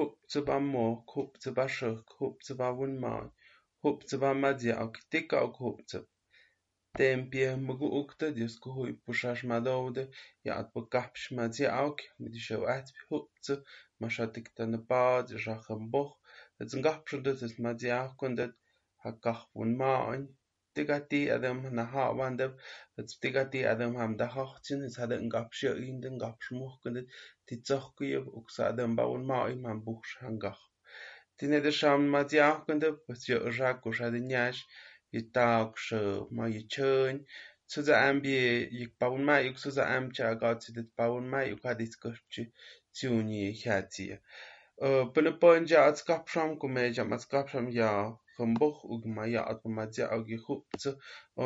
hop ze ba mor hop ze ba shirk hop ze ba won mai hop ze ba madia ak tika ak hop ze tempie mgu ukta dis ku hui pushash madaude ya at bu kapsh madia ak mit di show at hop ze mashatik tan ba de shakh boch et ngapsh det es madia kundet hakach won mai diggati adam na ha wandab diggati adam ham da hachin is had en gapsha in den gapschmuch kundet ti zochkuyev uksa adam baun ma im ham buch hangach tine de sham matya kundet pasya ujak kusha dinyash yitaksh ma yichön zu der ambi yik baun ma yik zu der amcha gat dit baun ma yik had dit kuchi tuni hati Pëlle Poja als Kapscham komme am als Kapscham ja tomboq'ukmaya otmamatya,oquiquptzo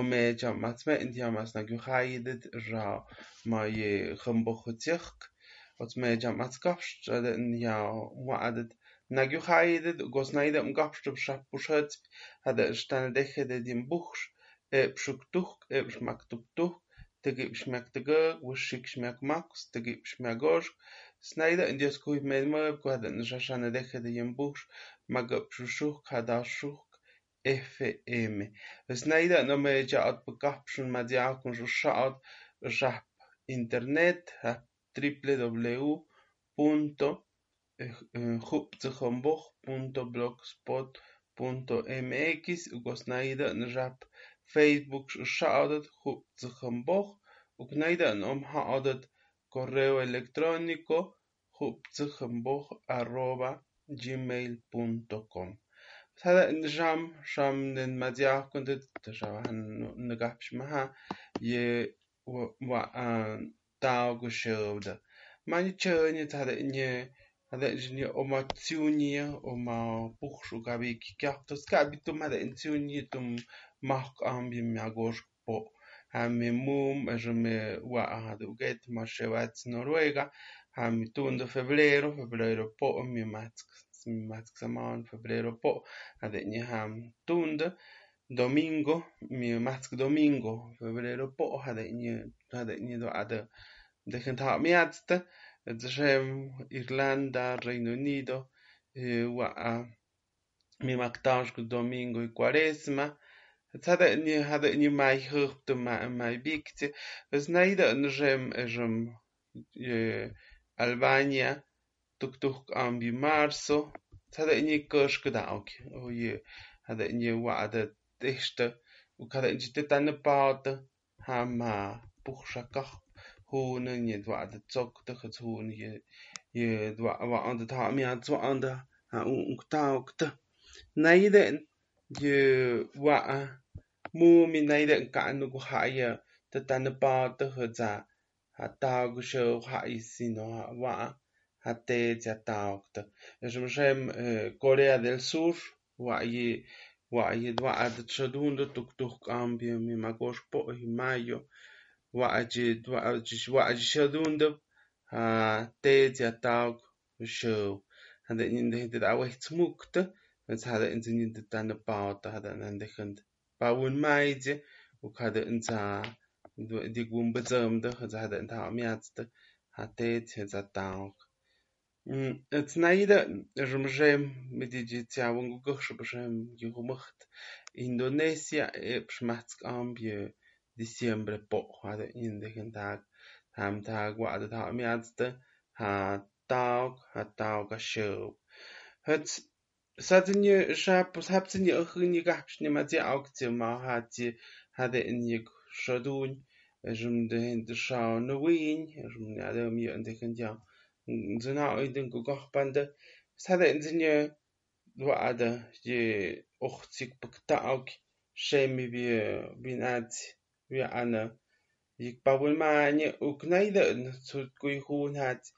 omechamacmeh n tiyomacnaquiuayeh ra moyehompojotzyoc otmechamatzcoxtl n yaomuadat naquiuayeh ocosnaida n coxtl xapuxotzp hadeh xtanedeheh de timpujx epxuctujc, epxmactujtujc, tequipxmiactecoc uan xicxmiacmacotl, tequipxmiacoxc, snaidah n tioscuipemeuac hadeh n xaxanedeheh de yimpujx macopxuxujc, adaxujc FM. Es pues naida no me echa at pekapshun madia con rushaat rap internet www.hupzehomboch.blogspot.mx eh, eh, ukosnaida rap Facebook shaadat hupzehomboch uknaida nom haadat correo electrónico hupzehomboch arroba gmail.com هذا النجام شام من المذياع كنت تجاوه نقاح بشمها ي و تاو قشرود ما نتشرني هذا إني هذا إني أما تيوني أما بخشو كابي كيكاح تسكابي تم هذا إنتيوني تم محق أم بمعقوش بو hami mum me wa do get ma shevats noruega hami tun do febrero febrero po mi matsk más matzk febrero po, adeña tunda, domingo, mi matzk domingo, febrero po, adeña, adeña do ade, de gente ha miatzte, Irlanda, Reino Unido, eh, wa mi maktansk domingo y cuaresma, Tade ni hade ni mai hurt ma mai bikte. Es neide njem jem Albania, tuk tuk ambi marso, hada ni kăș gdauk, o ye hada ni wa ada testa, u hada ni tetane pate, hama buchshakach hone je dwa de zok de het hone je je dwa wa an de ta mi an zo an de ha un taokte naide je wa mu mi naide ka nu go ha ye de tan ba de he za ha ta go sho ha i si no wa ha te حتى 19 جمجام كوريا del Sur وعي وعيد وعد تشدون تكتوك أمبيا مما كوش بوه مايو وعجد وعجد وعجد شدون دب تيتيا تاوك شو هذا إن هند الأوه تموكت بس هذا إن هند تان باوت هذا هند هند باون مايجي وكذا إن ديقون بزرم ده هذا هذا إن تاو ميات ده هتيتيا تاوك Ts'ınayi de x'ımıxem mitichitsiawankukaj xapaxem yujumajt Indonesia e pxmaj ts'k'am yë diciembre pokj indej ntjakawa'a tja'amyatste jatawak jatawakaxeup jat's satsin yë xaptsin yë ejin yë kajpx nimatsia'auktsi majatsi jade'en yëk xodun xëm ndejn txaw niwin, xëm ada'am yë ndejn ya'w ma hat je hade in je shadun jum de de shau no win jum ne ade mi indegen ja zena oiden go gachbande hade in je wa ade je ochzig bekta auk shemi bi binat wir Anne. Ik bawel maanje ook naide zu kui hun hat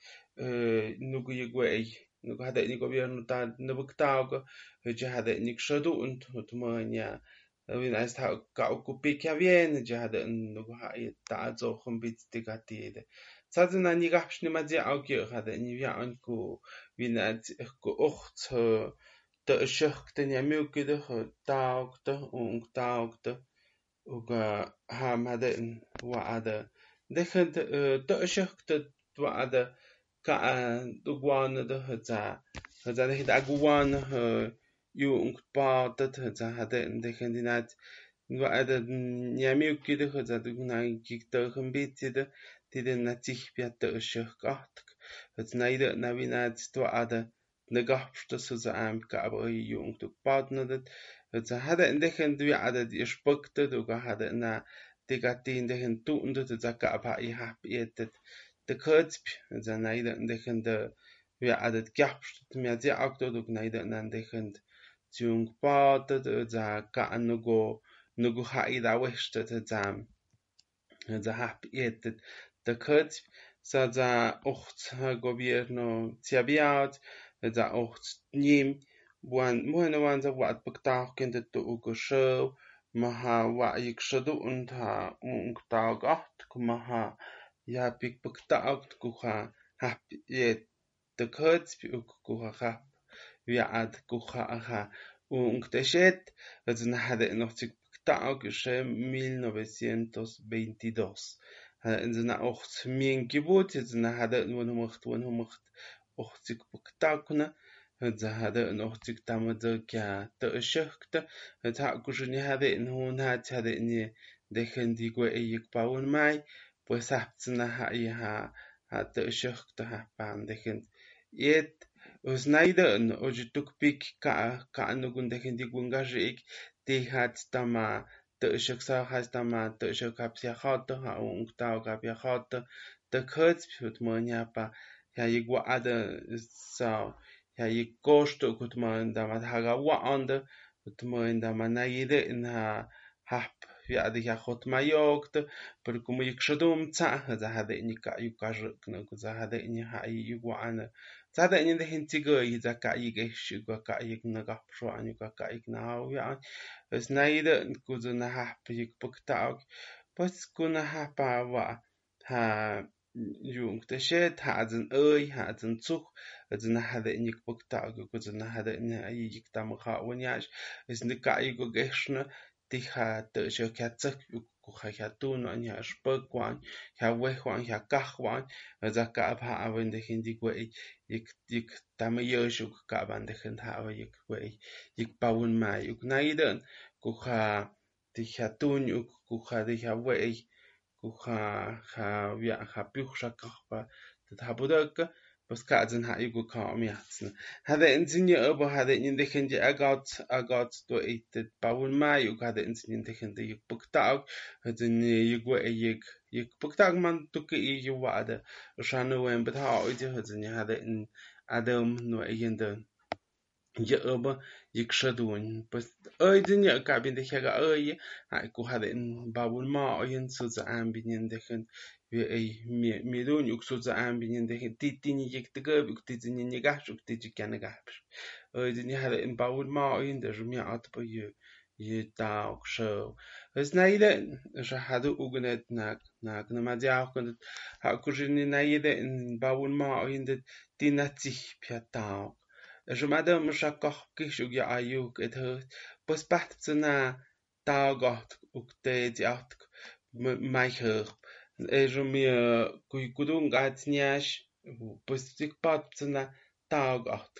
nugu yigwei nugu hada ni gobierno ta nubuktaoga je hada ni kshadunt utmanya Win als ha ka okupi kia bien je hada nugu ha ta zo khumbit tigatide Sazena nigaqpx nimatzi awki'kga niwya'anku wina'atsi'kku ujtsu ta'xäjktä ñamyu'kita'j ta'aukta'j o unkta'aukta'j uka jamada'n wa'adä ndäjkä't ta'xäjktä wa'adä ka'an tuwanada'j tsa ndäjkä't akuwanäj yu'unkpa'autä't tsa jada'n ndäjkä't wa'adä ñamyu'kita'j tsa tukna'iktäjkämpitsida'j hada dechend dinat wa ada nyamukide za de na kikte khambitide tide na zich biat de schuch gacht het naide na winat wa ada na gapste so za am ka aber yu un tu partner het za hada dechend wi ada di spukte du ga hada na tigatin dechend tu und de za ka pa i hap etet de kurzp za naide dechend de wi ada gapste mi ze akto du naide nan dechend jung pa de za ka anugo nugu ha i da weste te zam za hap etet de kurzp sa za ocht gobierno tiabiat za ocht nim wan muhene wan za wat bektaag kinde tu ugo show maha wa ik shadu und ha ung taag acht maha ja pik bektaag kuha hap et de kurzp uk kuha hap wi ad kuha ha ung teshet also na hade noch zig bektaag ische 1922 إذن أخت مين بوت إذن هذا ونهم أخت ونهم أخت أختك بكتاكنا هذا إن أختك تعمد كا تأشهكت تعقشني هذا إن هو نات هذا إني دخن ديقوا إيك باون معي ها هايها هتأشهكتها بان دخن يت وسنايدا إن أجتك بيك كا كأنو كنت دخن ديقوا نغاشيك تيهات تما naiden ojituk pik ka ka anugun dechen di gungajik di hat tama te shuksa has tama te shukap sia hot ha ung tau kap ya hot te kurz put monya pa ya igwa ada sa ja je kosto kut man da mat haga wa ande kut man da man naide in ha hap ja de ja hot ma jogt per como ik shadum tsa za hade ni ka yu ka Sada ini de gente gay da kai ge shi ga kai na ga pro ani ga kai na au ya. Es naide ku zu na ha pik pik taug. Pas ku na ha pa wa ha jung de shet ha zen oi ha zen zug. Also na hade in ik pik taug ku zu na hade in ai ik tam ga wen ja. Es ne kai go geschne tija tuyo kia tsuk yuku ha kia tuno ni ha shpokwan, kia wehwan, kia de hindi gwei, yik yik tamo yoshu kaaban de hind hawa yik gwei, yik pawun ma kuha tija tuno yuk kuha tija wei, kuha ha wia ha piuk sha was ka den ha go ka om jazen. Ha der insinnje ober ha der indechen je ergat ergat do e det bawun mai jo ha der insinnjen dechen de je boktag het in je go e je je boktag man tuke e je wade shanu en bet ha oite het in ha der in adam no e de je ober yek xedun pues ëy dë ñë ka bin dejaga ëy ay ku ha den babul ma oyen sutsa am binen dejen vi ëy mi mi dun uk sutsa am binen dejen ti ti ñi yek të gëb uk ti ti ñi ñi gash uk ti ti kan gash ëy dë ñë ha den babul ma oyen dë jumi at po yë yë ta uk show es na ide ja ha dë ugnet nak nak na ma dia uk ha ku jini na ide babul ma oyen dë ti na ti pya ta uk Je madam shakach kishug ya ayuk et hurt, bus bat na tagot uk te diat mai hurt. E je mi kui kudung at nyash, bus tik bat na tagot.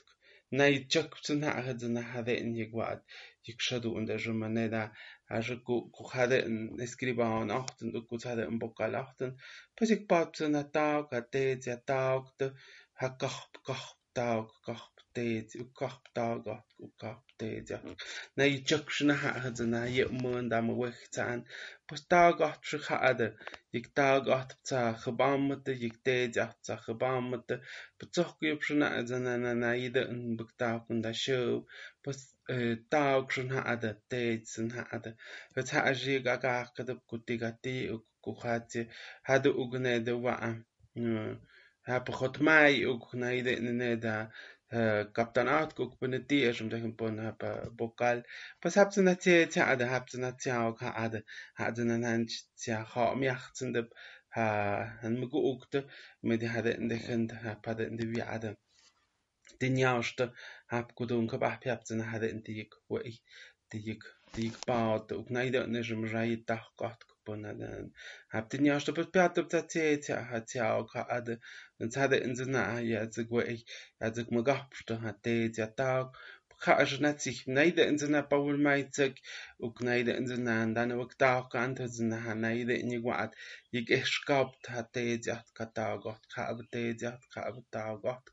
Na i chak na had na hade in yigwad, yik shadu und e je maneda, a je ku ku hade in escriba on achten, uk ku hade in bokal achten, bus ik bat na tag, a te dia tag, ha kach tag, kach update u kapdaga u kapdate na i jukshna hahad na ye mun dam wichtan pus dagat shkhade yik dagat tsa khabamte yik teja tsa khabamte ptsakh yupshna azana na na ida in bukta kunda show pus dagshna hade tetsin hade tsa ajiga ga kadab kutigati ku khati hade ugne de wa ha pkhot mai ugne de ne da kaptanat ook ben het die om tegen pon heb bokal. Pas ze na tie tia ade heb ze na tia ook ha ade ha ze na han tia ha om jachtsen de ha han me go ookte me die hadden in de gend heb hadden in de wie ade den jaarste heb go doen kap ze na hadden in die ik wo ik die ik die ik baat ook na ide ne je me rai dag gat hab ook ha ade dan hadden in ze na ja ze go ik ja ze me gapste ha te ja dag chair net sich neide in sinna bawul meizeg ug neide in sinna an dan wag da gant sinna ha neide in i gwaad ik ich skapt ha déidiacht ka dagot cha a déidiacht cha a dagot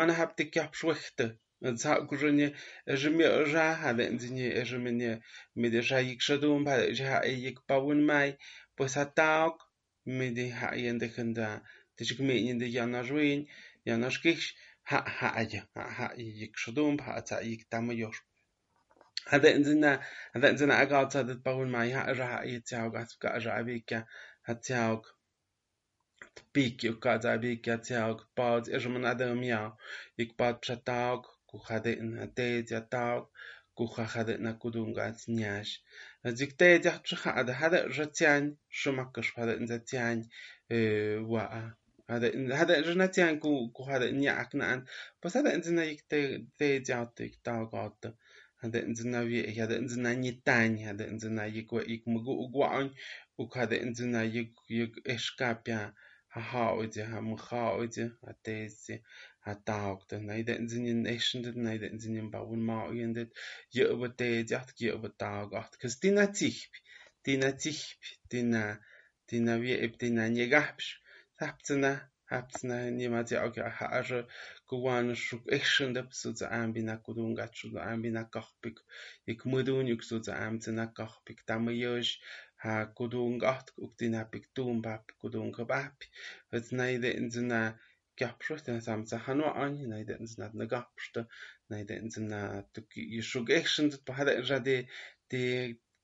man hab dik gap schwichte Za grzenie rzymie ża hale dzinie rzymie mede ża ik szedum ba ża ik pawun maj pues ataok mede ha jende henda tyś gmienie de jana żuin jana szkichś ha ha aja ha ha ik szedum ha ca ik tam już هذا انزلنا هذا انزلنا اقعد صادت باول معي ها اجا ها يتساوك اسبكا اجا ابيكا هتساوك تبيك يكاد ابيكا تساوك باوز اجا من عدم ياو يكباد بشتاوك kujade'na te'eya tawk, kujajade'na kudungatz ñax, dzikte'eyaj pxija'ade jade'e xatsiañ, xumak kexpjade'e ndsatsiañ eh, wa'a. Jade'e xanatsiañ kujade'e ña'akna'an pues jade'e ndzinayik te'eyautə ik tawkautə jade'e ndzinaye'e jade'e ndzinayitañ jade'e ndzinayik ue'e ik mgu'ugua'auñ uka jade'e ndzinayik ixkapya jajao'oyi ja mjao'oyi ja te'ezi hatahawktah nayda inzinin nexxantih nayda intzinin pawan ma'oyantih yä'pätechaht yä'pätahawkajt cos tinatsijp tinatsijp tina tinawie'ep tinanyecajpx sajptzinaj japtzinaj nimatsiaukaj ja'a xo kuanaj xo k'exantih so tsa'am pinakudunkax so tsa'am pinakajpik ik mädunyäk so tsa'am tsinakajpik tamayäx ja kudunkajtk uk tinapik tumpajp kudunkajpajpi its nayde intsina gapscht den sam ze hanu an nei den na na gapchte nei den na i shugeshn hada jade de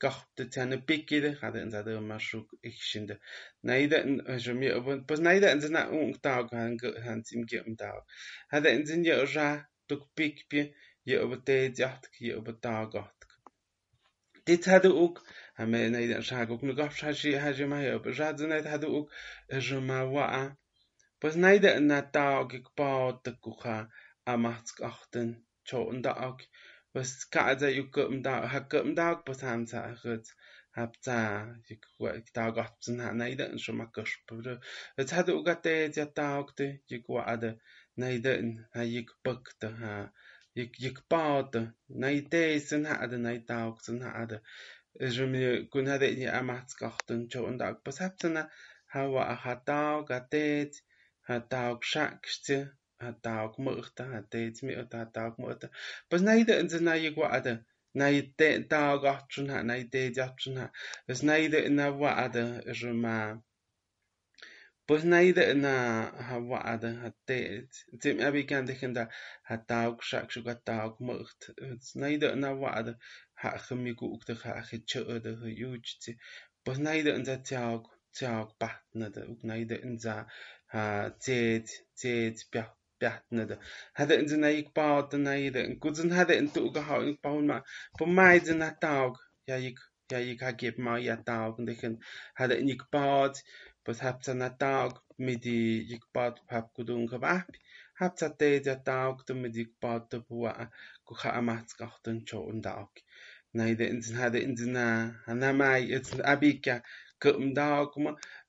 gapte tene pikide hada en zade ma shug ichshinde nei den jo mir und pas nei den na un tag han han im gem tag hada en sin ja ja tuk pikpi je ob te jacht je ob tag dit hadden ook en nee dan zag ook nog af zag je had je mij op zag dan het hadden ook je maar wat Познайде на тауги кпаотта куха амахцк ахтын чоун даак was kaza yukum da hakum da pasam sa hut hab za yuk da got zun ha naida in schon mak gespüre jetzt hatte ugate ja taugte yuk wa ade naida in ha yuk bakte ha yuk yuk baute naide zun ha ade naida zun ha ade je mir kun hatte ihr amats gachten cho und da was habt na ha wa ha da gatet Hataokxakxtsi, hataokmu'ta, hatetsmi'ota, hataokmu'ota. Pues dat ndze nayigua'atɨ, nayite'nta'oqojchunha', nayiteyajchunha', pues na nawa'atɨ xuma, pues nayde najawa'atɨ jate'ts, tsi'mya bikanteje nda hataokxakxuc, hataokmu'ht, nayde nawa'atɨ ja'ajë miku'ktɨ, ja'ajë chä'ätɨ, jë yuchtsi, pues nayde ndze tsia'aok, na uc nayde ndza Ah, dit, dit, pia, pia, nado. Had ik in zijn eigen paard, in zijn eigen, kouden had ik in toegel houden, maar, maar in zijn eigen taak, ja, ja, ik heb maar ja taak. En had ik in paard, pas heb zijn taak, moet ik in paard, pas kouden kan wegbrengen. Heb zijn tijdje taak, ga maar zeggen, dat ik zo in taak. Nee, de in zijn, had ik in zijn naam, en mijn, zijn abik ja, ik.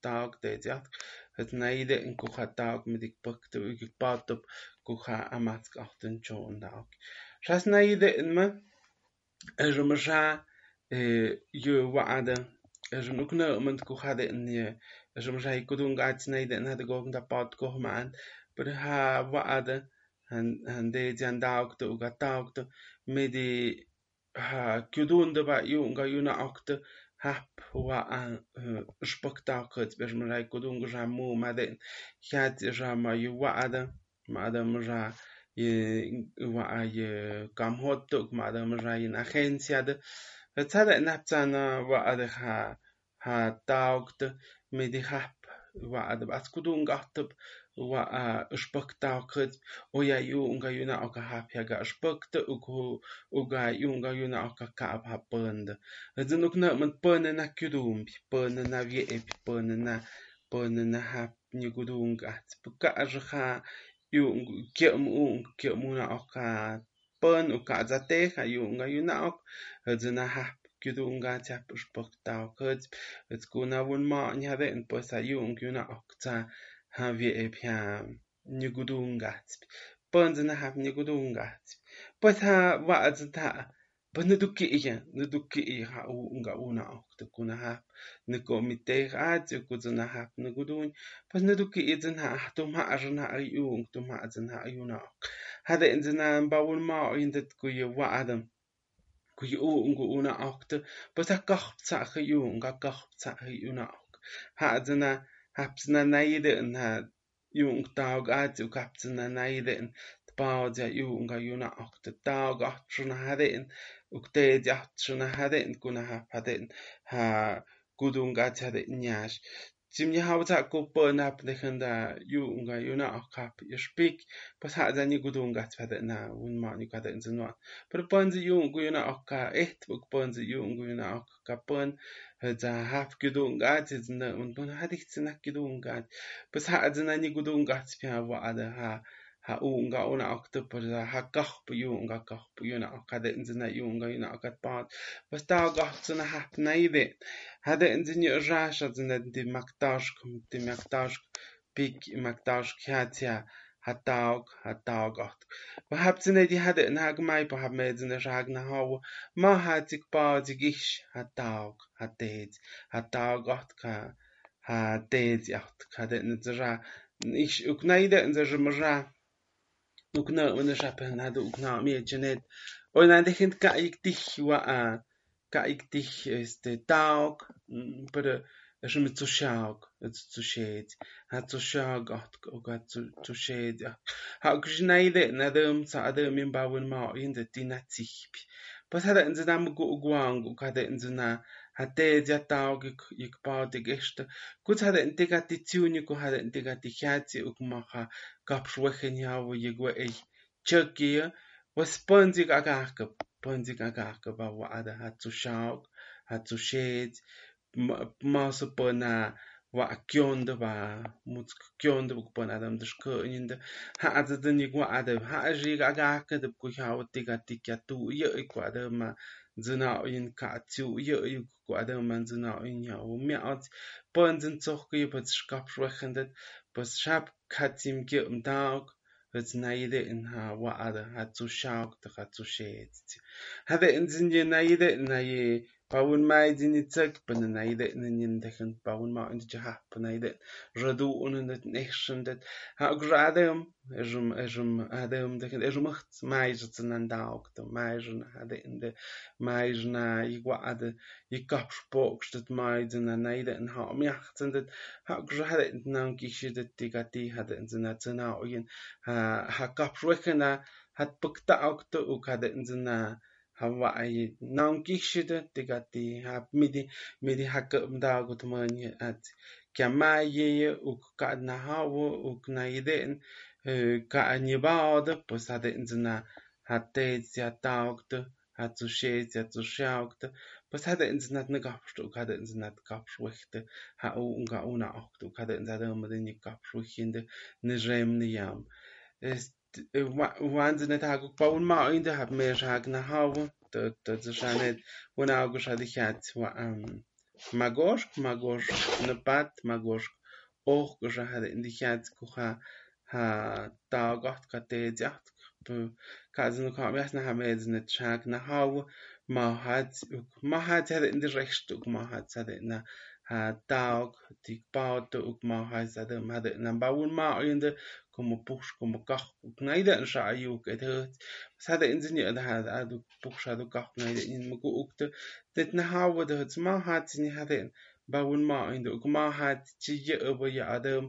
taak dedziat, het naide in kucha taak ik pakte u pat op kucha amatsk achten chon taak. Shas naide in me, er zo mersha eh, je waade, er zo ook nou met kucha de in je, er zo mersha ikudung gaat naide in het gogen dat pat kohmaan, maar ha waade, en dedzian de uga taakte, met die ha kudunde ba yu nga yuna hapua eh, an spuktaqet bir mrai kudung ja mu maden hiat ja ma yuwaada madam ja wa ay e, kam hotuk madam ja in agencia de het had en hebt aan wa ad ha ha taukt hap wa ad bat kudung achtop wa a spëkta kët o ya yu unga yuna a ka hap ya ga spëkte u ko u ga yu unga yuna a ka ka ha pënd dhe nuk na mën pënd na kudum pi pënd na vie e pi pënd na pënd na hap ni gudung at pka a jha yu ke mu ke mu na a ka pën u ka za te ha yu unga yuna a dhe na hap gyda un ga te sport da kyd et gwna won ma ni ha en bys a yw yn gwna okta havie pia nyugudungat bonzana hav nyugudungat botha wazata bana duki iya na duki iha u unga una okta kuna hap na ko mitte rat ku zana hap na gudun pas na duki izan ha tum ha arna ayung tum ha zan ha ayuna hada in zana bawul ma indat ku ye wa adam ku ye u unga una okta bata kahp sa khayung ga kahp sa ayuna ha zana taug ati ukapsna naiden tpaudja yung yuna ok te taug atruna haden ukte atruna haden kuna hap haden ha gudung ati haden nyash Sim ni hawta ko pön hap nekenda yung yuna ok hap yspik pas hadza ni gudung ati haden na un ma ni kaden zinwan pero pön yung yuna ok ka et buk pön yung yuna ok ka pön za hap gudungat zna un pun hadik tsna gudungat pas ha unga una per ha kach pu unga kach pu una okada zna unga una okat pat pas ta gach zna hap na ide hada zna rasha zna di maktash kum di maktash pik maktash khatia hataog hataog ot pa hab zna di hada na gmai pa hab me zna rag na hawo ma hatik pa digish hataog hated hataog ot ka hated ot ka de zra ich uknaide zra mra ukna una shape na du ukna mi genet na dem sa adem im bauen ma in de dinatich pas hat in zedam go guang u kada in zena hatte ja taug ik pa de geste gut hat in de gatitiuni ko hat in de gatichati u macha gab schwachen ja wo je go ich chökie was ponzi gagaka ponzi gagaka ba wa ada hat zu schaug hat zu sched maso pona wa kionda ba muts kionda bu pona adam de sköninde ha ada de ni wa ada ha ji ga ga ka de ku ha wa tiga tikya tu ye ku ada ma zina in ka tu ye ku ada ma zina in ya wo mi at pon zin zoch ge bu skap schwachendet bus schap katim ge um tag in in Paun mai din i tsek pan na ide na nin dechen paun ma in de ha pan ide radu un in het nexen det ha gradem erum erum adem dechen erum macht mai zat an dauk de mai jun ade in de mai na i gwa ade i kap spok stet mai din na ide in ha miacht in det ha grade in na giche det digati hade in zena zena oyen ha ha kap rwekena hat bukta aukte u kade in zena Hawaii. Naun kishida tigati hap midi midi haka mda gutmani at kama ye uk ka na hawo uk na iden ka anibaude pues hade inzina hatte ja taugte hat zu schet ja zu schaugte pues hade inzina ne gapstu hade inzina gapschwichte ha unga una acht uk hade inzina de medini gapschwichinde ne remne yam. Ist wann sie nicht hago bauen ma in der hab mehr schag na hau da da ze shanet un augo shadichat wa am magosh magosh na pat magosh och gshahad in die dichat kuha ha ta got kate jat kazen ka mir na hab ez net schag na hau ma hat ma hat in der rechtstuk ma hat in der atac, ticpauto, uc mauhai sadem hade nambaun maoyende, como pux, como caj, naida en sha ayuk et hurt, sade in sinje et had adu pux adu caj, naida in mugu ukte, det na hawe de hurt ma hat sinje hade en, baun maoyende, uc ma hat chi ye obo ya adem,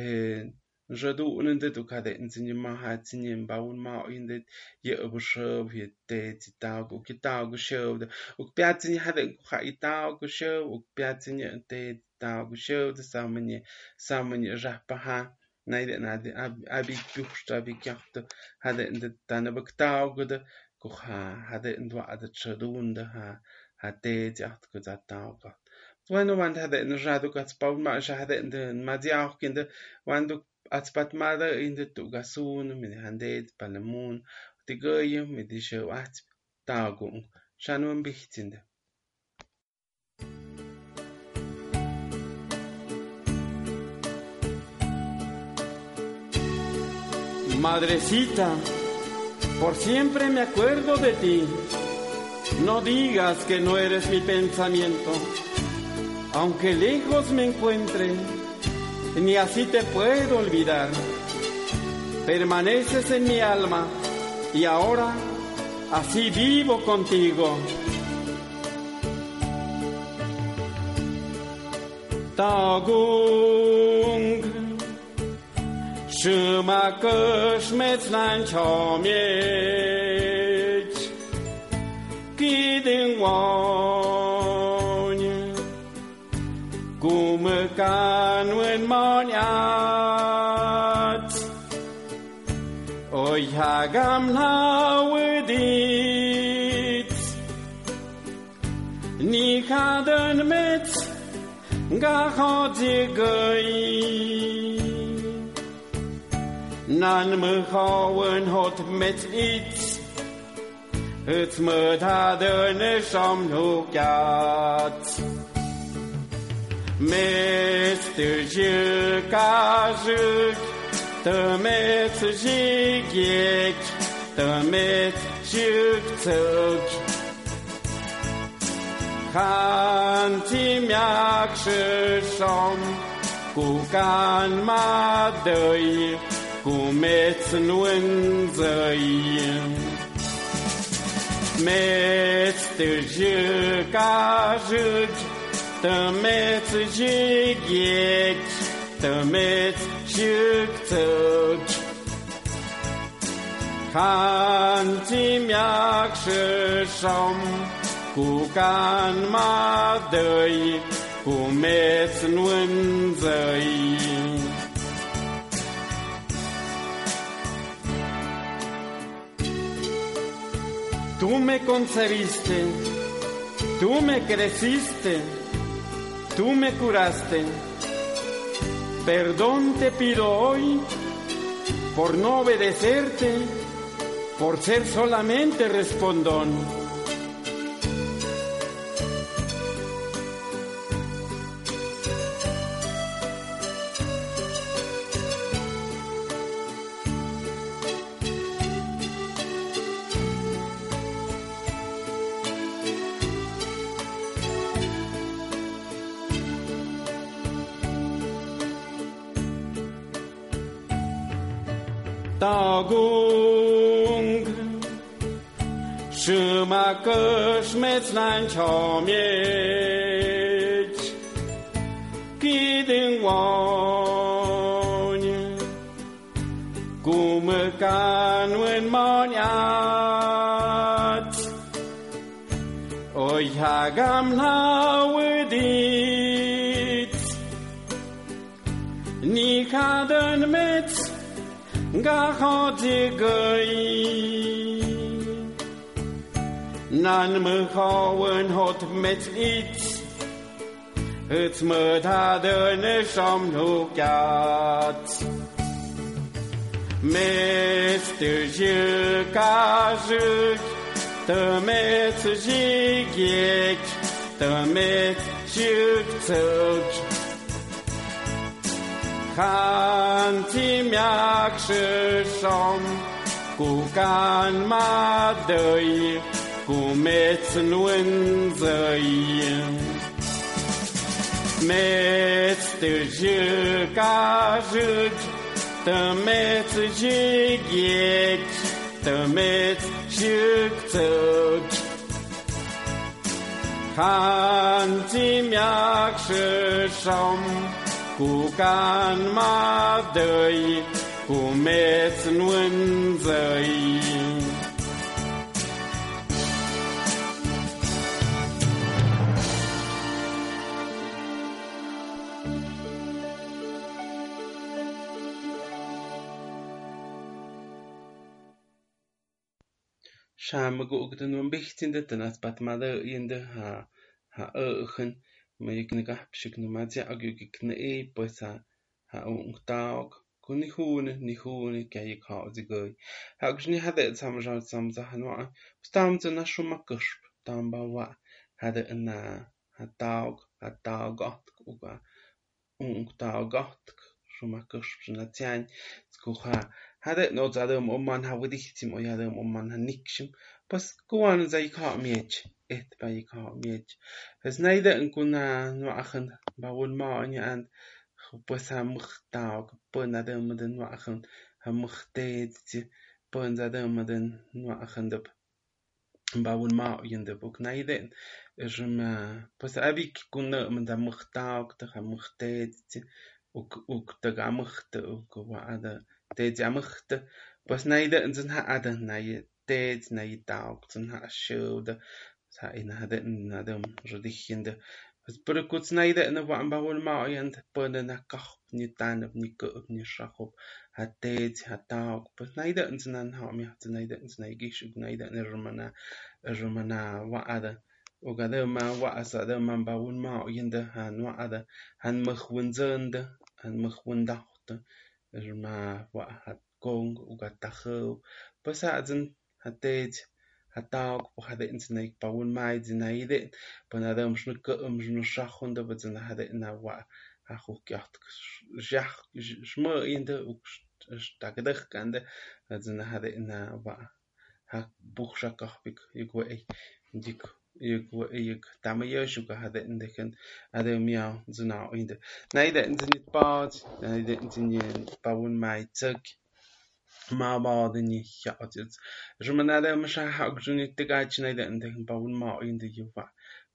eh, Jadu unendet ukade nzinyimaha tsinyimba unma indet ye ubushav ye te tsitag ukitag ushav ukpya tsinyi hade kuha itag ushav ukpya tsinyi te tsitag ushav de samanye samanye jahpaha найде наде аби пюхшта аби кяхта хаде инде тана бактаугда куха хаде индва ада чадунда ха хате тяхт кузатауга Bueno, wann hat er in Jadu gats bauen, ma ich hat er in den Madiach kinde, wann du atzpatmada inte tu'kasunä midejanteta palamunä tikäyä'uŋ mitixeu'ajtsi taaku'uŋ xanuan pijtsinte. Madrecita, por siempre me acuerdo de ti. No digas que no eres mi pensamiento, aunque lejos me encuentre ni así te puedo olvidar. Permaneces en mi alma y ahora así vivo contigo. Tagung Shuma kushmets nan chomiech Kidin wonye Kumekan wen monyat Oy hagam na wedit Ni kaden met gachodigoi Nan me gawen hot met iets Het me hadden som hoekjat Mr. Jukazuk, the Met Jigik, the Met Juktuk. Miak shom, kukan madai, kumets nuenzai. Mr. Jukazuk, tămeți jighet, tămeți jighet. Kanti miak shi cu can madăi, cu meț nunzăi. Tú me concebiste, tú me creciste, tú me curaste. Perdón te pido hoy por no obedecerte, por ser solamente respondón. kös mecnán csamjegy, kidin vany, kumökán uen manyát, oly hágám náudít, nikádön mec, gáhadzi gőjt. N-am hót met iets. Het moet hadden is omhoekjaat. Met de jukazuk, de met jikjek, de met jukzuk. Gaan die miakse som, kukan madoi. Comets lânzăi Meți te jica jici Tămeți jigheci Tămeți jicțăci Hanții miac și șom Cu can madăi Cu meți lânzăi Schame googden om bichtindeten as batmada yende ha ha ëchen ma yekne gahpşik numadya agyugikne e boysa ha ungtaog kun ni hune ni hune kya yek ha ozigöy ha gjni hade samjal samza hanwa stam ze na shuma kshp tam ba wa. Hade na ha taog ha taogatk uga ungtaogatk Schumacher Snatiain skuha hade no zadum omman ha widichtim o yadum omman ha nikshim pas kuan zai ka miech et bai ka miech es naide en kuna no achen bawun ma an an pues ha mukhta pun adum den no achen ha mukhte pun zadum den no achen dub bawun ma yin de buk naide es ma pues abik kuna men da mukhta ok ta mukhte ook tegamcht ook waada tegamcht pues na ida zin ha ada na ye tez na ye tauk zin ha shilda ha ina hada na dem rudichinda pues pero kuts na ida na wa amba wal ma yan pona na kah ni tan ni ko ni shakop ha tez ha tauk pues na ida zin an ha mi zin ida zin ida gish na ida ni rumana rumana waada وقدر ما وعس قدر ما باون ما عينده هن وعده هن مخونزنده almaj wentajtë rma wa'a jatkonkë uka tajëw, pues jat'sën jatech jatawkë pues jadet'sën naypawinmayt'sën naydë'ën, pues nadëmx nëkë'ëmx nëxajondë pues najadë'ën wa'a jajujkyajtë xyaj xmë'ëyëndë uka xtakdëjkandë jad'sën najadë'ën wa'a jakpuj xakajpyk iuk we'ey, nyikë. yek yek tama yo shuka hade ndeken hade miao zuna inde na ide nzini pat na ide nzini pawun mai tsek ma ba deni yatit jumana de masha hak juni tigach na ide ndeken pawun ma inde yuwa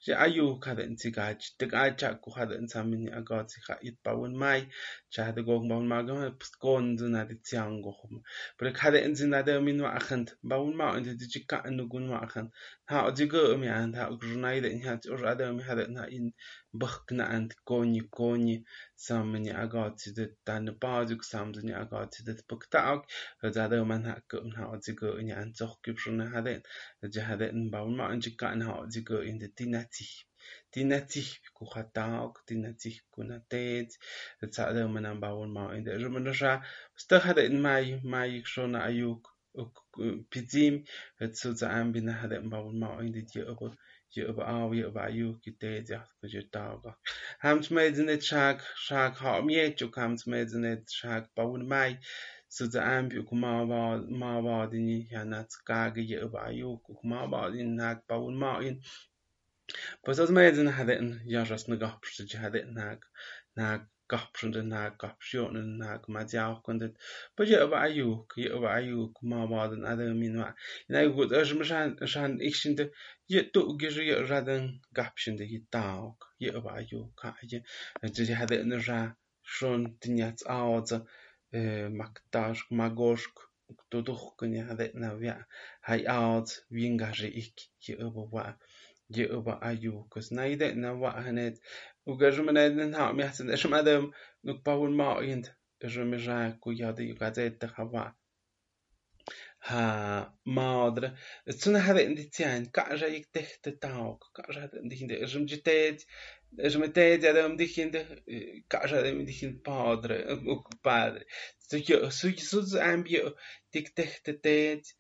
je ayu kada ntigach tigach ku hade nsamini agati kha it pawun mai شاهد گوگ با اون مگم پس گون دن ادی تیان گو خم برای که این من داده امین و آخند. با اون ما اون دیجی که اندو گون و آخند. ها ادیگو امی اند ها گرنای دن هات اور اده امی من نه این بخک نه اند. گونی گونی سامنی آگاتی دت دن بازیک سامنی آگاتی دت بخک تاگ و داده من ها گون ها ادیگو امی اند. چه کیپ رونه هد جه هد ان با اون ما اون دیجی که اند ها ادیگو این دتی نتی. Dinati ku hataak dinati kuna tet het sa ada man an baun ma in de rumana sha sta hada in mai mai shona ayuk pizim. Het so za an bin had en ba ma in dit je op je op a je op ayu ki te ja ko je ta ga hams me net shak shak ha mi jo hams me net shak ba un mai. So za an bi ku ma ba ma ba din ya nat ka ge je op ayu ku ma ba din nak ba un ma in Pasasmaidin hadin yajasna gopshti hadin nag nag gopshti nag gopshionin nag madiaokundit but yet over ayuk yet over ayuk mawadin adam minwa in ay gut as mishan shan ikshinde yet tu gish yet radin gopshinde yet taok yet over ayuk ka yet jadi hadin ra shon tinyats aodz maktashk magoshk tuduhkun hadin navya hay aodz vingaji ik yet over Gegenüber Ayukos. Na, ich denke, na, war nicht. Und gehst du mir nicht in den Haut, mir hat es schon mal dem, noch bauen mal in, gehst du mir sagen, ku ja, die Yuka zette, hawa. Ha, madre. Es zu nachher in die Zehn, kaja ich dich der Tag, kaja dich in der, es um die Tät, es um die Tät, ja, um dich in der, kaja dich in Padre, Padre. So, ja, so, so, so, ambio, dich dich der Tät,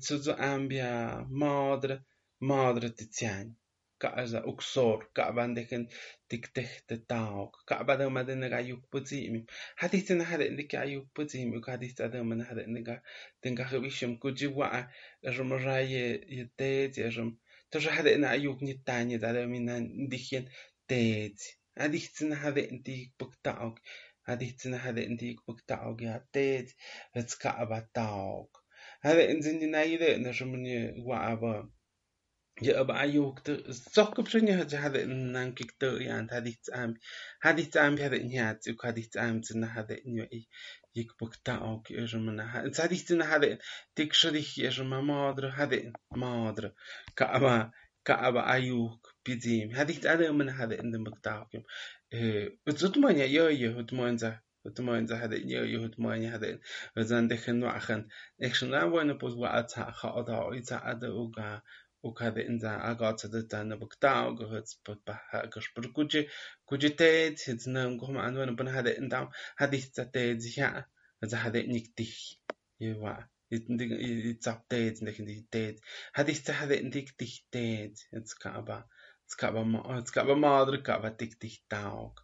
so, so, ambia, madre. Madre tetian, ka'xa uksor, ka'ban dejen tiktejtetaok, ka'badama denega yukputzimim, hadihten ajadenliki ayukputzimim, kadihtzadama najadenega tenkajibixim, kuchiwa'a ermaraye yetetzi, erm, toxajadena ayuknitanye, tadamina ndijien tetzi, adihtsen ajadentik puktaok, adihtsen ajadentik puktaok, ya tetzi, etzka'bataok, ajadenzininaide, nermni wa'aba, يبقى أيوك زوك بشني هذا هذا نانكيك تو يعني هذه تعام هذه تعام هذا نيات وك هذه تعام تنا هذا نيو يك بكتا أو كي أجمعنا هذه تنا هذا تك شريك أجمع مادر هذا مادر كأبا كأبا أيوك بيديم هذه تعالى من هذا إن بكتا أو كيم وتزود ما يا يا هاد ما إنزا هاد ما إنزا هذا يا يا هاد ما هذا وزان دخن ukade inza agotsa dita na buktao gohuts butba gosh burkuji kujite tsitsna ngoma anwana bun hade indam hadis zate zihya za hade niktih yewa itndig itzaptet nekhnditet hadis za hade ndiktichtet jetzt kaba يوا يتصاب تيد نكتي تيد هذه هذا نكتي تيد يتكابا تكابا ما تكابا ما أدري كابا تكتي تاوك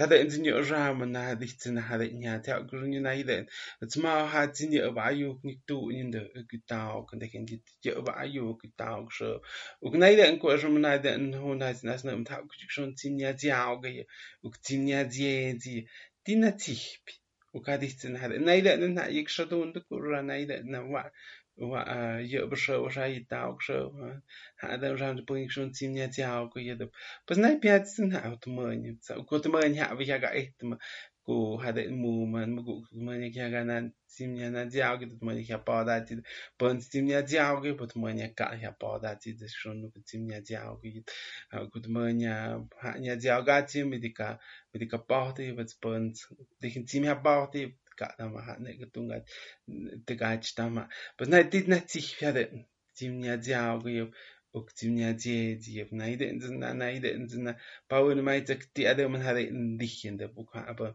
هذا إنزني أجرام من هذه تنا هذا إنها تأكلني نايدن تسمع هذا إني أبعيو نكتو إن كتاوك عندك إنت أبعيو كتاوك شو وكنايدن كو أجرام نايدن إنه ناس ناس نم تأكل شون تينيا جاوغي وكتينيا جيدي دينا تيبي وكادي تنا هذا نايدن إنها يكشدون دكورا نايدن إنها wa ye bsho wa shai tao ksho ha da ran de Pung shon tim nya tiao ko ye de pues nai piat sin ha to mani sa ko to mani ha vi ga et ma ko ha de mu man mu ko mani ka ga nan tim nya na tiao ke to mani ka pa da ti pon tim nya tiao ke po to mani ka ya pa da ti de shon no tim nya tiao ke ko to mani ha nya tiao ga tim mi de ka mi de ka pa te vet pon de tim ya pa te ga'dama ha'ne tunga te ga'chtama pues na dit na sich fiade timnia diaugo yo uk timnia diedi yo na ide na na ide na pawen mai tak ti ade man hade ndichende buka aber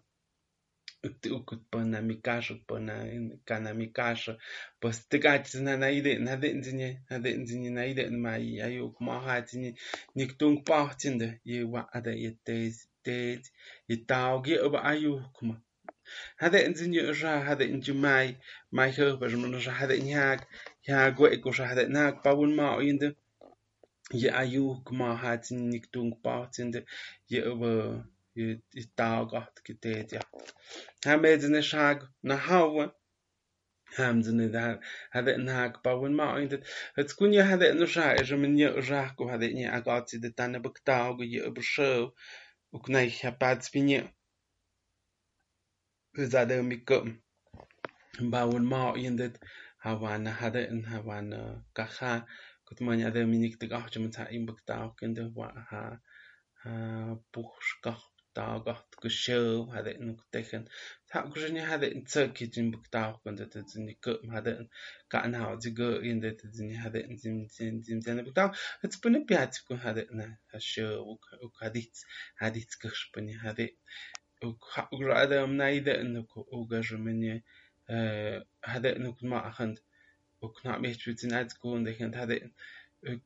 ukut pana mi kasho pana kana mi kasho pues te gach na na ide na de nzinye na de nzinye na ide ma ayo kuma ha tinye nik tung pa tinde ye wa ada ye te te ye tauge aber ayo kuma هذا انزين يرجع هذا انجي ماي ماي خيخ من رجع هذا انياك يا قوي شا هذا ناك باول ما ويند يا ايوك ما هاتين نكتونك باوتند يا يتاغات كتاتيا هم ادن شاغ نهاو هم همزن ده هذا انهاك باون ما عندت تكون يا هذا انه شا اجا من يا اجاك وهذا اني اقاتي دتانا بكتاو يا برشو وكناي بعد سبينيه özellikle mi bawul ma yendet hawan hade en hawan kaha kutmanya de minik de gach mit ha im bakta kende wa ha ha puch gach da gach geschow hade en techen ta kushni hade en zirki jin bakta kende de zin ke hade en kan ha de ge in de zin hade en zin zin zin zin bakta het spune piat ku hade na ha show u kadits hadits gach spune hade وقرأ منايدة إنك أوجر مني هذا إنك ما أخند وكنا ميت بتناد تكون دكان هذا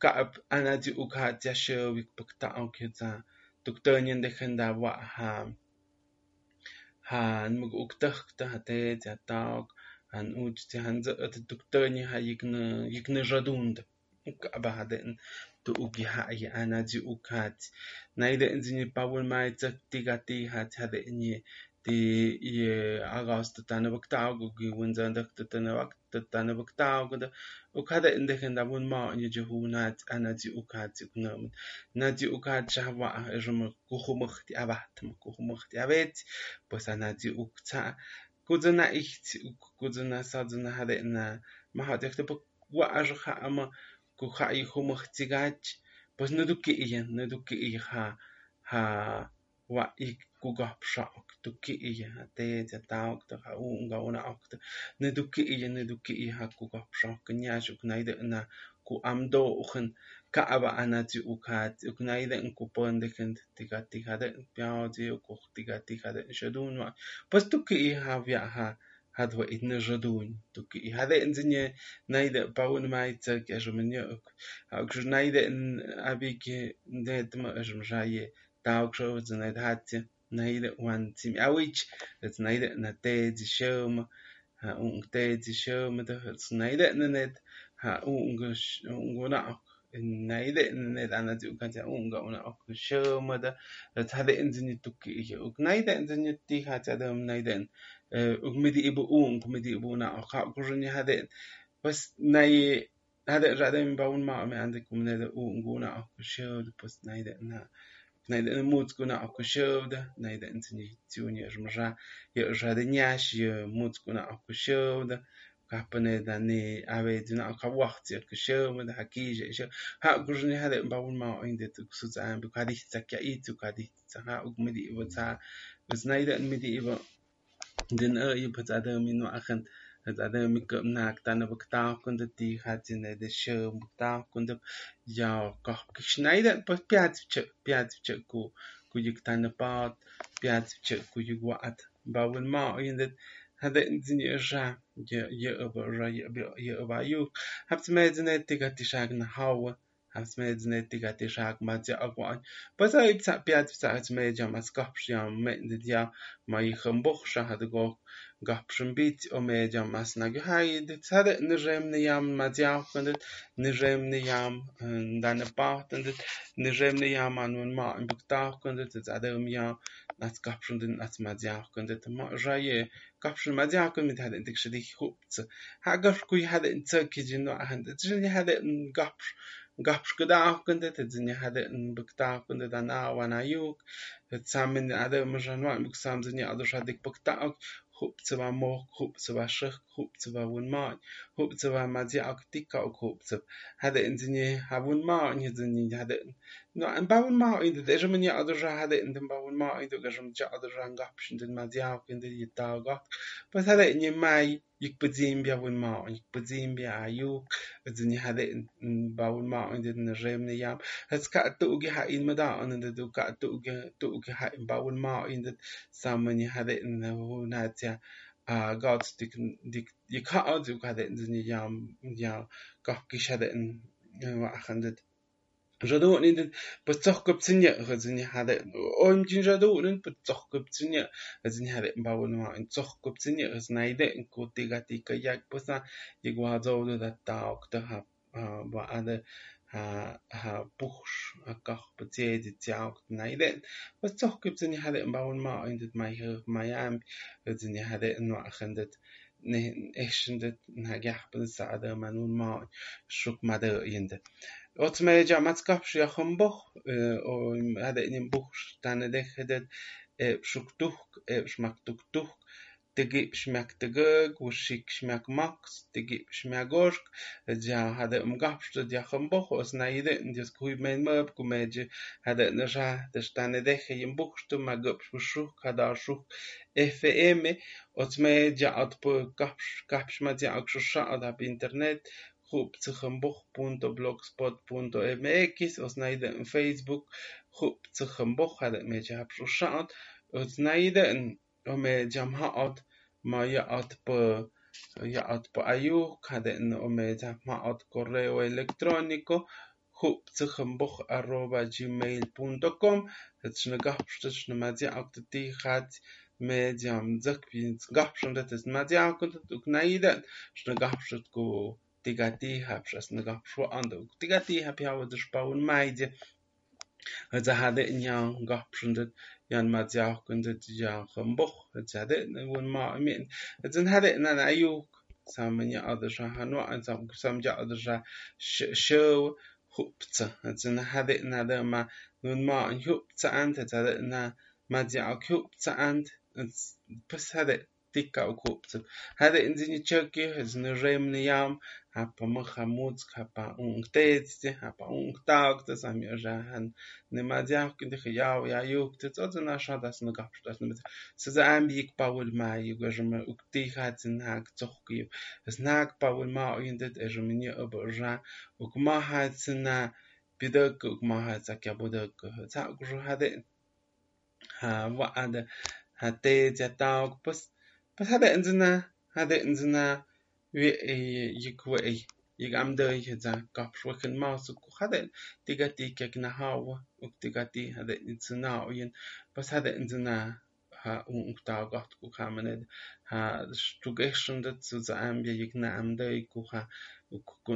كعب أنا دي أوكات يشو ويك بكتا أو كذا دكتورين دكان دا وا ها ها نمك أوكتخ تهتي تهتاك هن أوج تهن زقت الدكتورين ها يكن يكن جدوند كعب هذا tu ugi ha'i ana ji ukat na ide inzini pawul mai tsak tiga تؤجيها أنا دي أوكات نايدا إنزيني باول ماي تك تيغا تيهات هذا إني تي أغاز تتانا بكتاو جي وينزان دك تتانا وقت تتانا بكتاو جدا وكذا إندك إن دابون ما إن يجهونات أنا دي أوكات يكنام نادي أوكات شهوة إجمع كوخو مختي أبعت مكوخو مختي أبعت بس أنا دي أوكتا كودنا إخت كودنا سادنا هذا إن ما هاد يكتب وأجخا أما kujayu jomotsikach, pues notukiya, notukiya ja uayi kukajpxa oktokiya tetsetá oktoka unkawani okto, notukiya, notukiya ja kukajpxa okniax na ku amdo'ojn ka'pa'anatsi okatsi oknaide'n kupontejen tikatijade'n piaotsi okojtikatijade'n xodunua, pues tukiya ja wia' ja hadden we iets niet doen. Ik had in zin niet bouwen mij te kijken mijn juk. Ik zou niet in heb ik niet maar als mijn zij daar ook zo het niet had. Niet want team awich het niet na tijd show ha un tijd show met het niet net ha un ungona نايدة إن أنا تقول كانت أونجا أنا أكو شو مدى تهذا إنزني تكي إيه وك نايدة إنزني تيجي هتعدم نايدة gumidi ibu un gumidi ibu na aqa gurni hade bas nay hade rade min baun ma me ande gumne de un guna akushod bas nay de na nay de mut guna akushod nay de intini tiuni jmra ye jade nyash ye mut guna akushod kapane dani ave dina ka waqt ye kushem da hakije she ha gurni hade baun ma inde tuksu zaim bukadi tsakia itu kadi tsa ha gumidi ibu tsa bas nay de midi ibu Din'e ipatsademi nok'akan patsademi ka'nakgtana ktawakan ti jatsini de xaw ktawakgkunanp yakgkgokgixnaya pos piatscha piatscha kuyuktanapat piatscha kuyuk wa'at pawilhmao yandet jade tsiniya xa ye'e ye'e payuk ja'e ts'me ts'ne tikatixaknajawa pят che ku yik wa at ba un ma inde hade zini ra je je över ra je je över ju habt med zini tiga ti shag na hawa habt med zini tiga ti shag ma ja agwan pas a ip sa piat sa at med ja mas kap ja met de ja ma i khambokh sha hade go gap shum bit o med ja mas na ge hay de hade ne jem ne yam ma ja kundet ne jem ne yam dan pa kundet ne jem ne yam an un ma in bukta kundet hade um ja nas gap shum den as ma ja kundet ma ja ye قبش ما دي عقل من هذا انتك شديك خوبت هاقف كوي هذا انت كيجي نوع هذا تجني هذا قبش قبش كده عقل ده تجني هذا بكتا عقل ده أنا وأنا يوك تسامن هذا مجنوع بكسام زني أدوش هذيك بكتا خوب تبا مو خوب تبا شخ خوب تبا ون ما خوب تبا ما دي أكتيكا أو خوب تب هذا إنزني هون ما إنزني هذا no en bauen ma in de er men ja ader hade in den bauen ma in de gam ja ader an gapschen den ma ja in de ta ga pas hade in mai ik bezim bia won ma ik bezim bia ayu den hade in bauen ma in den remne jam het ka tu ge ha in ma da an de du ka tu ge tu ge ha in bauen ma in de samen hade in ho na ja a god dik dik je ka du ka de in jam ja ga ki hade in wa achandet Жадо нин бацох гопцинья газини хаде ом жин жадо нин бацох гопцинья газини хаде бавно ин цох гопцинья газ найде ин кутига тика як поса ягва зоуду да таок да ха ба аде ha ha buch a gach bezeedi tiacht neide was toch gibt in had in bouwen ma in dit mai mai am in je had in wa agendet ne echen dit na gach ben sa man un ma shuk ma de inde Wat me ja matskap ja chumboch o hade in een boch staan de het shuktuch schmak tuktuch tegi schmak tegeg wushik schmak max tegi schmak gorsk ja hade um gapst ja chumboch os naide in dis kui men möb kumeje hade na ja de staan de in boch stu ma gup shuch kada shuch FM ot me ja at po gaps gaps ma ja ak shusha ad internet hubzuchambuch.blogspot.mx oznajdę Facebook hubzuchambuch, ale mnie cię przyszedł. Oznajdę, o mnie dziamha od, ma ja od po, ja po aju, kade o mnie dziamha od correo elektroniko hubzuchambuch arroba gmail.com Zacznę gaszczyć na media, a ty ty chodź. Mae diam zach pin gach shon da tes ma diam kun tuk na iden shna gach shut ko go tigatiha przez nga pro ando tigatiha piawa de spaun maide za hade nyang ga prundet yan ma ja kundet ja khomboch za de won ma min zan hade na na ayu samanya adasha hanu an sam samja adasha show hupza zan hade na de ma nun ma hupza ant za de na ma ja hupza ant pas hade tikka och hupza hade in sine chöke zan remne yam Apamä jamutzk japa'u'nk tetzti, japa'u'nk ta'uktsi samyä'äzyajan nämyatyajku ndäja yawayaju'ktsi tsotsinasyo dasnäkapxtatsnäpä sätsa'am yikpawälmayu'k äxä'mä ukti'ijatsi na'aktsyojkäyu'p sna'akpawälma'oyuntät äxä'mä nyä'äpä'äzya ukmäjatsi na'pitäkä ukmäjatsi akyapätäkä tsa'ukxä jate'en jawa'a nä jatetz yata'uk pues jate'entsä nä jate'entsä nä hat în hag zohkiu, es nag paul mai oindet, e jumini oboja, uk ma hat na bidăc, uk ma hat sa kia budăc, sa gru hade, ha wa ade, ha te ja înzina, yigwei yig amda yedza kapshwakin masu ku tau got ku ku ku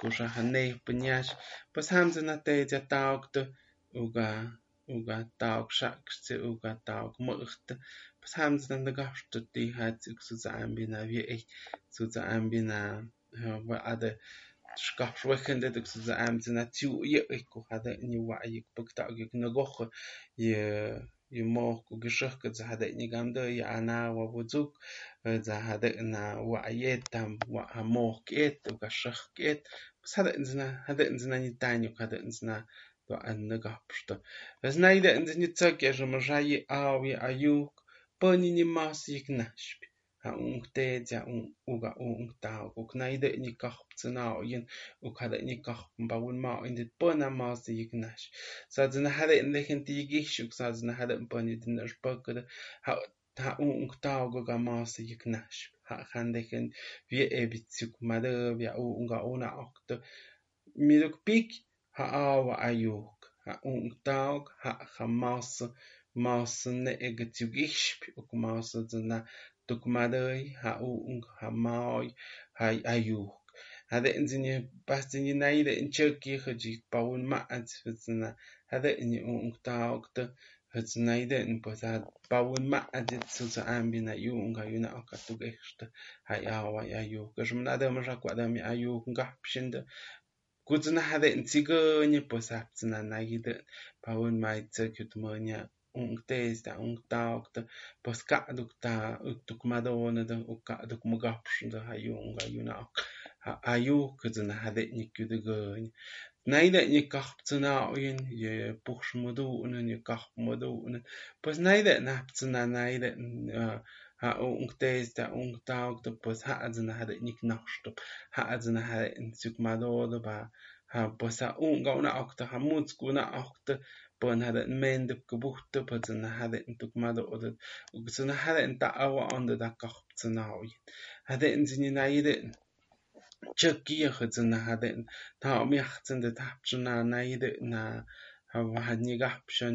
ku ne penyash pas hamze na te ja taugte uga uga taug xactse uga taug mëchte, pues haben sie dann da gaftet die hat zu sein bin wie ich zu sein bin wa ade شكاح شوكن دتك سوزا عام زنا تيو يأيكو هذا إني وعيك بكتاقيك نغوخ ي يموخ وقشخك زا هذا إني قامدو يعنا وبوزوك زا هذا إنا وعيت تام وعموخ كيت وقشخ كيت بس هذا إنزنا هذا إنزنا نتانيك هذا إنزنا u geschach ket was hada in zna hada in zna ni tanyo hada in zna do an na gapsta es naide in zni tsak je mo jayi awi ayuk pani ni mas ik nashpi ha ung te ja ung uga ung ta ko knaide ni kach tsna yin u kada ni kach ba un ma in dit bona ma se ignash sa zna hada in lechen ti gish u sa zna hada pani din er spokade ha ung ta go ga ma se ignash ha han lechen wie e bitzuk made ja unga ona okte miruk pik ha'awa ayuk, ha ha'jamasa, masa ne'ega tzugixp, uk masa zana tukmadai, ha'unk, ha'maoy, ha'ayuk. Hadden in je pasten je naide in tjurkie gejik paun maat, vetsana, hadden je unktaukte, het naide in posad paun maat, hij zuza ambina junga, juna okatugexte, ha'awa ayuk. Gajum nadem rakwadami ayuk, gapshinde, kutzonajde ntzikonye, pues aptzinanayitə pawen maitzäjku tmänya unktesta, unktaokta, pues ka'tukta üktuk madonätä o ka'tuk mägapxntä jayunga yuna'ok ja, ayujkätzonajde nyäkyutägänya. Näitä nye kajptsina'oyen, yä pujxmädu'nän, yä kajpmädu'nän, pues näitä näptsinanayitə naida ha ung testa ung taokta pues hada niknaqxtup ha'dzına hada insukmadoda ba ha pues ha unga una okta ha mutskuna okta pön hada mendep gebuchte pötzena hada intukmado oder ugsuna hada inta awa onda da kahptsına oyin hada inzini naida Tjeckië na hade ta miachtzen de tapchna naide na had ni gapshan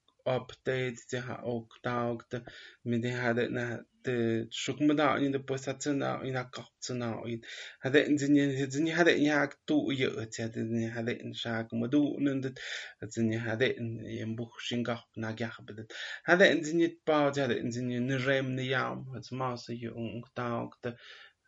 update de ha ok taugt mit de hade na de shukmada in de posatna in a kaptsna in hade in zinje zinje hade in hak tu ye tse de ni hade in shak modu nun de zinje hade in in buch shingach na gach bedet hade in zinje pa hade in zinje ne rem ne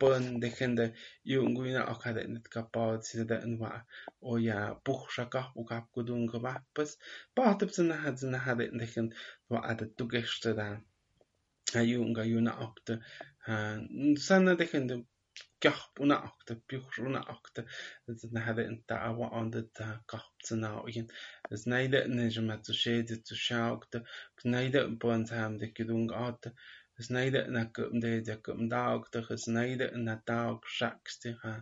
pon de gente yunguina ak hade net ka pa te de en wa o ya buch shaka u kap kudun ka ba pos pa te tsna hadzna hade de gente wa ade tu geste da ha yunga yuna ak te sanna de gente gach una akte buch una akte na hade in ta awa ande ta gach tsna yin es naide ne je mat zu naide na kum de de kum daugte es naide na daug shakste ha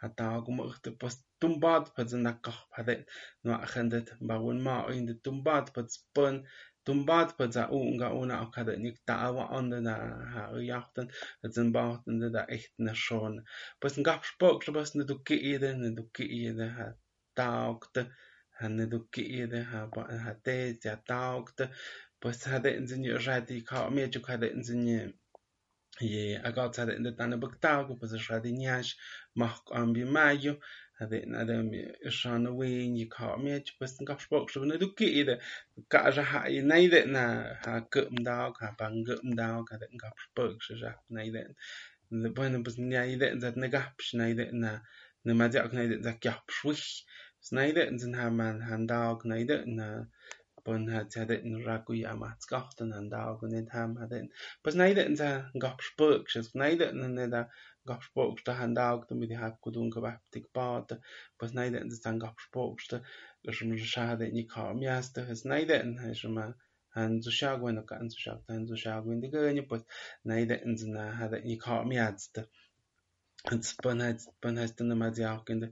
ha daug mochte pas tumbat pas na gach hade no achendet bawun ma in de tumbat pas pon tumbat pa za unga una auch kada nik tawa onda na ha yachten zin bauten da echt na schon pas ngap spok pas ne du ki ide ne du ki ide ha taukte ha ne du ki ide ha ha te ja taukte pues sa de in zinyo ra di ka me chu ka de in zinyo ye a ga sa de in de tan de bak ta ko pues ra di nyash ma am bi mayo a de na de mi sha no we ni ka me chu pues ngap spok shu na du ki de ka ra ha i nai de, na ha ke m da ka bang ge m da ka de ngap spok shu ja nai de de, bueno, pues ni ai de zat na gap shi nai de, na na ma de ak nai de zak gap shu nai de zin ha man, han da na bunhadin ragu yamat gochten an dagun in ham hadin. Pas neide in sa gopspuk, shes neide in nida gopspukste han daugte mit hab kudun gebaptik bad, pas neide in sa gopspukste, shum shade ni kam yaste, hes neide in shum han zu shagwen kan zu shagten zu shagwen de gönje pas neide in sa hada ni kam yaste. Bunheid bunheid na ma diaachkinde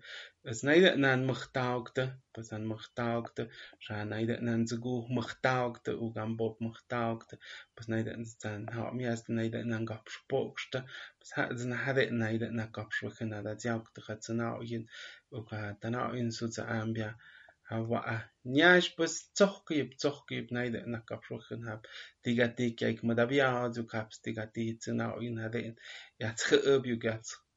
is neide in an muchtaagte pas an muchtaagte ra neide in an go muchtaagte ook an bob muchtaagte pas neide in stan ha mi as neide in an gap spookste pas ha na had neide na dat diaachte het ze nou yin ook dan nou in so ze aanbia ha wa a njaas pas zochke op zochke op neide na kapschwchen heb die gaat die kijk maar dat ja zo kaps die gaat die ze nou in had in ja het geub ju gats hade in keng medavia pasapsana hade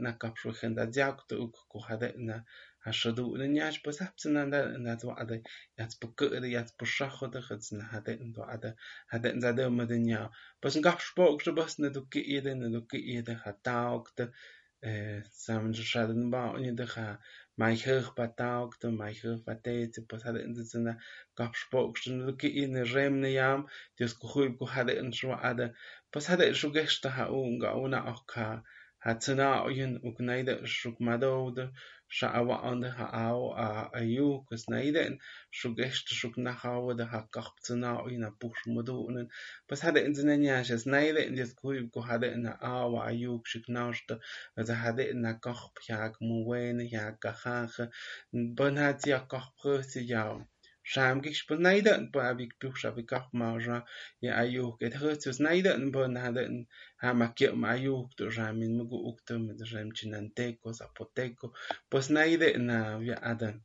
na kapshuchen da diakto uk ko hade na hashadu na nyash pasapsana da na to ade yats bukde yats bushacho de khats na hade in do ade hade in zade madenya pas en kapshpok so bas na do ke ide na do ke ide hataokte eh samen shaden ba in de ha mai hug bataokte mai hug batete pas hade in zena kapshpok so na do ke in remne yam dios ko khub ko hade in shwa ade pas hade shu gesta ha unga una auch ka هتناعين وكنيدا شوك مدود شعوا عند هاو ايو كسنيدا شو جشت شوك نخاو ده هكخ بتناعين بوش مدونن بس هذا انزنا نياش سنيدا ان يذكوي بكو هذا ان او ايو شوك ناشت اذا هذا ان كخ بياك موين يا كخاخ بنات يا كخ بخسي ياو in na kach pjag muwene ja gachache bon hat ja kach pröse ja buch a gach marja je ajoog et hut neide an bon had ha ma ki ma ajoog do ramin me gookte met remtje an tekos apoteko pos neide na vi aden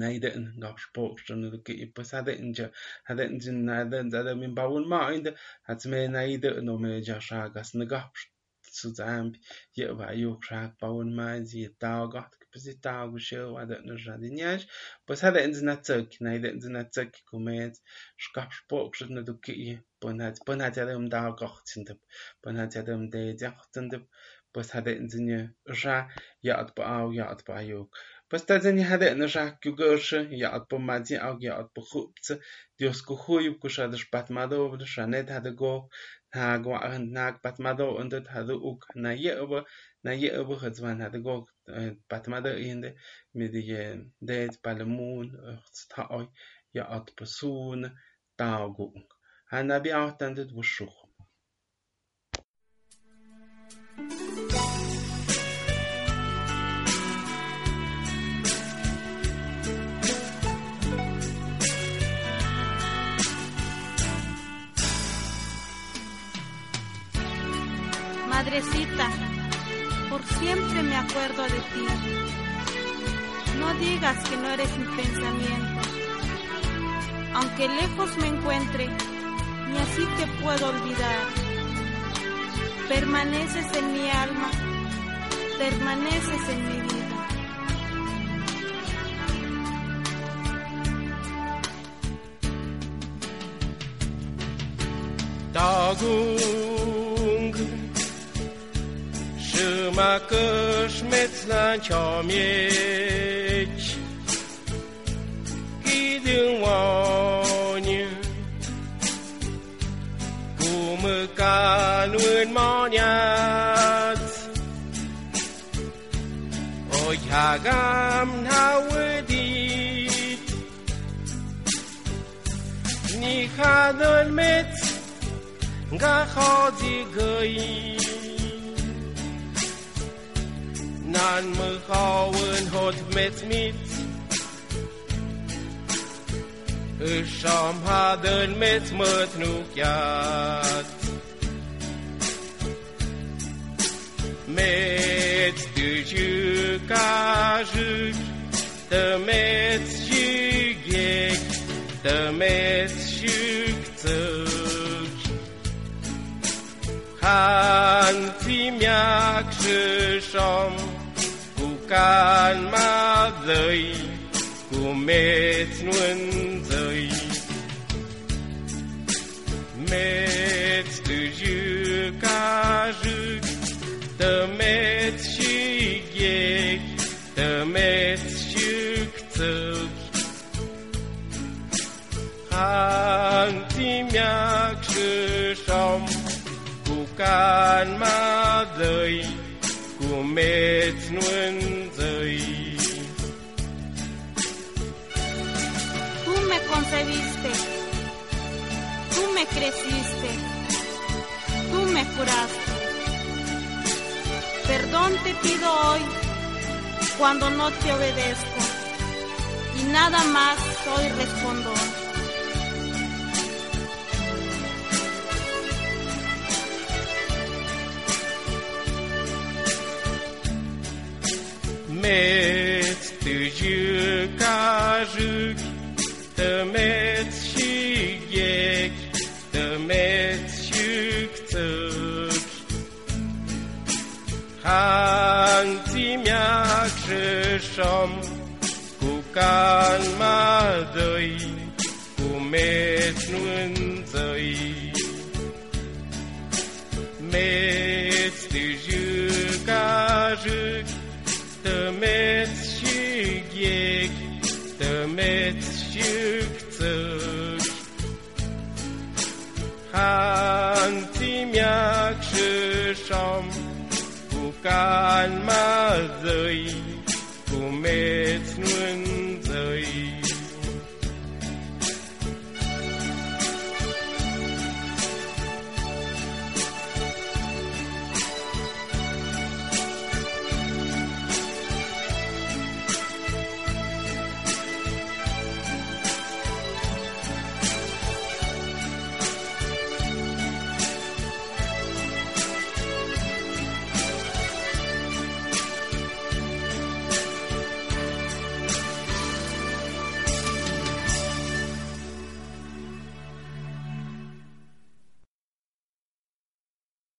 neide in gach spookstone ke i pas had inja had in nade dat min bouwen mainde hat me neide no me ja gas na gach zu zambi je wa ajoog raak bouwen ma zie dagat pasi proposital, o gelo, a dor nos jardinheiros, pois há dentro de Natsuki, na ideia de Natsuki comer os corpos poucos na do que ia, bonad, bonad era um dar o cortinto, bonad era um dar o cortinto, pois há dentro de nha, já, já adpa ao, já adpa ao, pois há dentro de nha, dentro de nha, que o gosto, já adpa o madi ao, já adpa o rupto, a neta go, na água, na água, patmador, onde o tado o que na ia, na ia, o que o بعد ما دو اینده می پلمون دید یا ات بسون تاگو هنبی آتنده دو شخ No digas que no eres mi pensamiento. Aunque lejos me encuentre, ni así te puedo olvidar. Permaneces en mi alma, permaneces en mi vida. Wieczna ciomieć i dyłoń Kumykan wyn moniat Oj hagam ni Nichadol met Gachodzi goit N-aan mă în hotmet mit. Își am hadăl met măt nu chiat Met tâjă ca jâc Tămet și ghec Tămet și cțăc Han ți-mi calma zăi, cu meț nuânțăi. Meț tâjâca jâc, tămeț și ghec, tămeț și cțăc. Hanțimea și șom, cu calma zăi, înzăi Tú me concebiste, tú me creciste, tú me curaste. Perdón te pido hoy cuando no te obedezco y nada más soy respondón. calma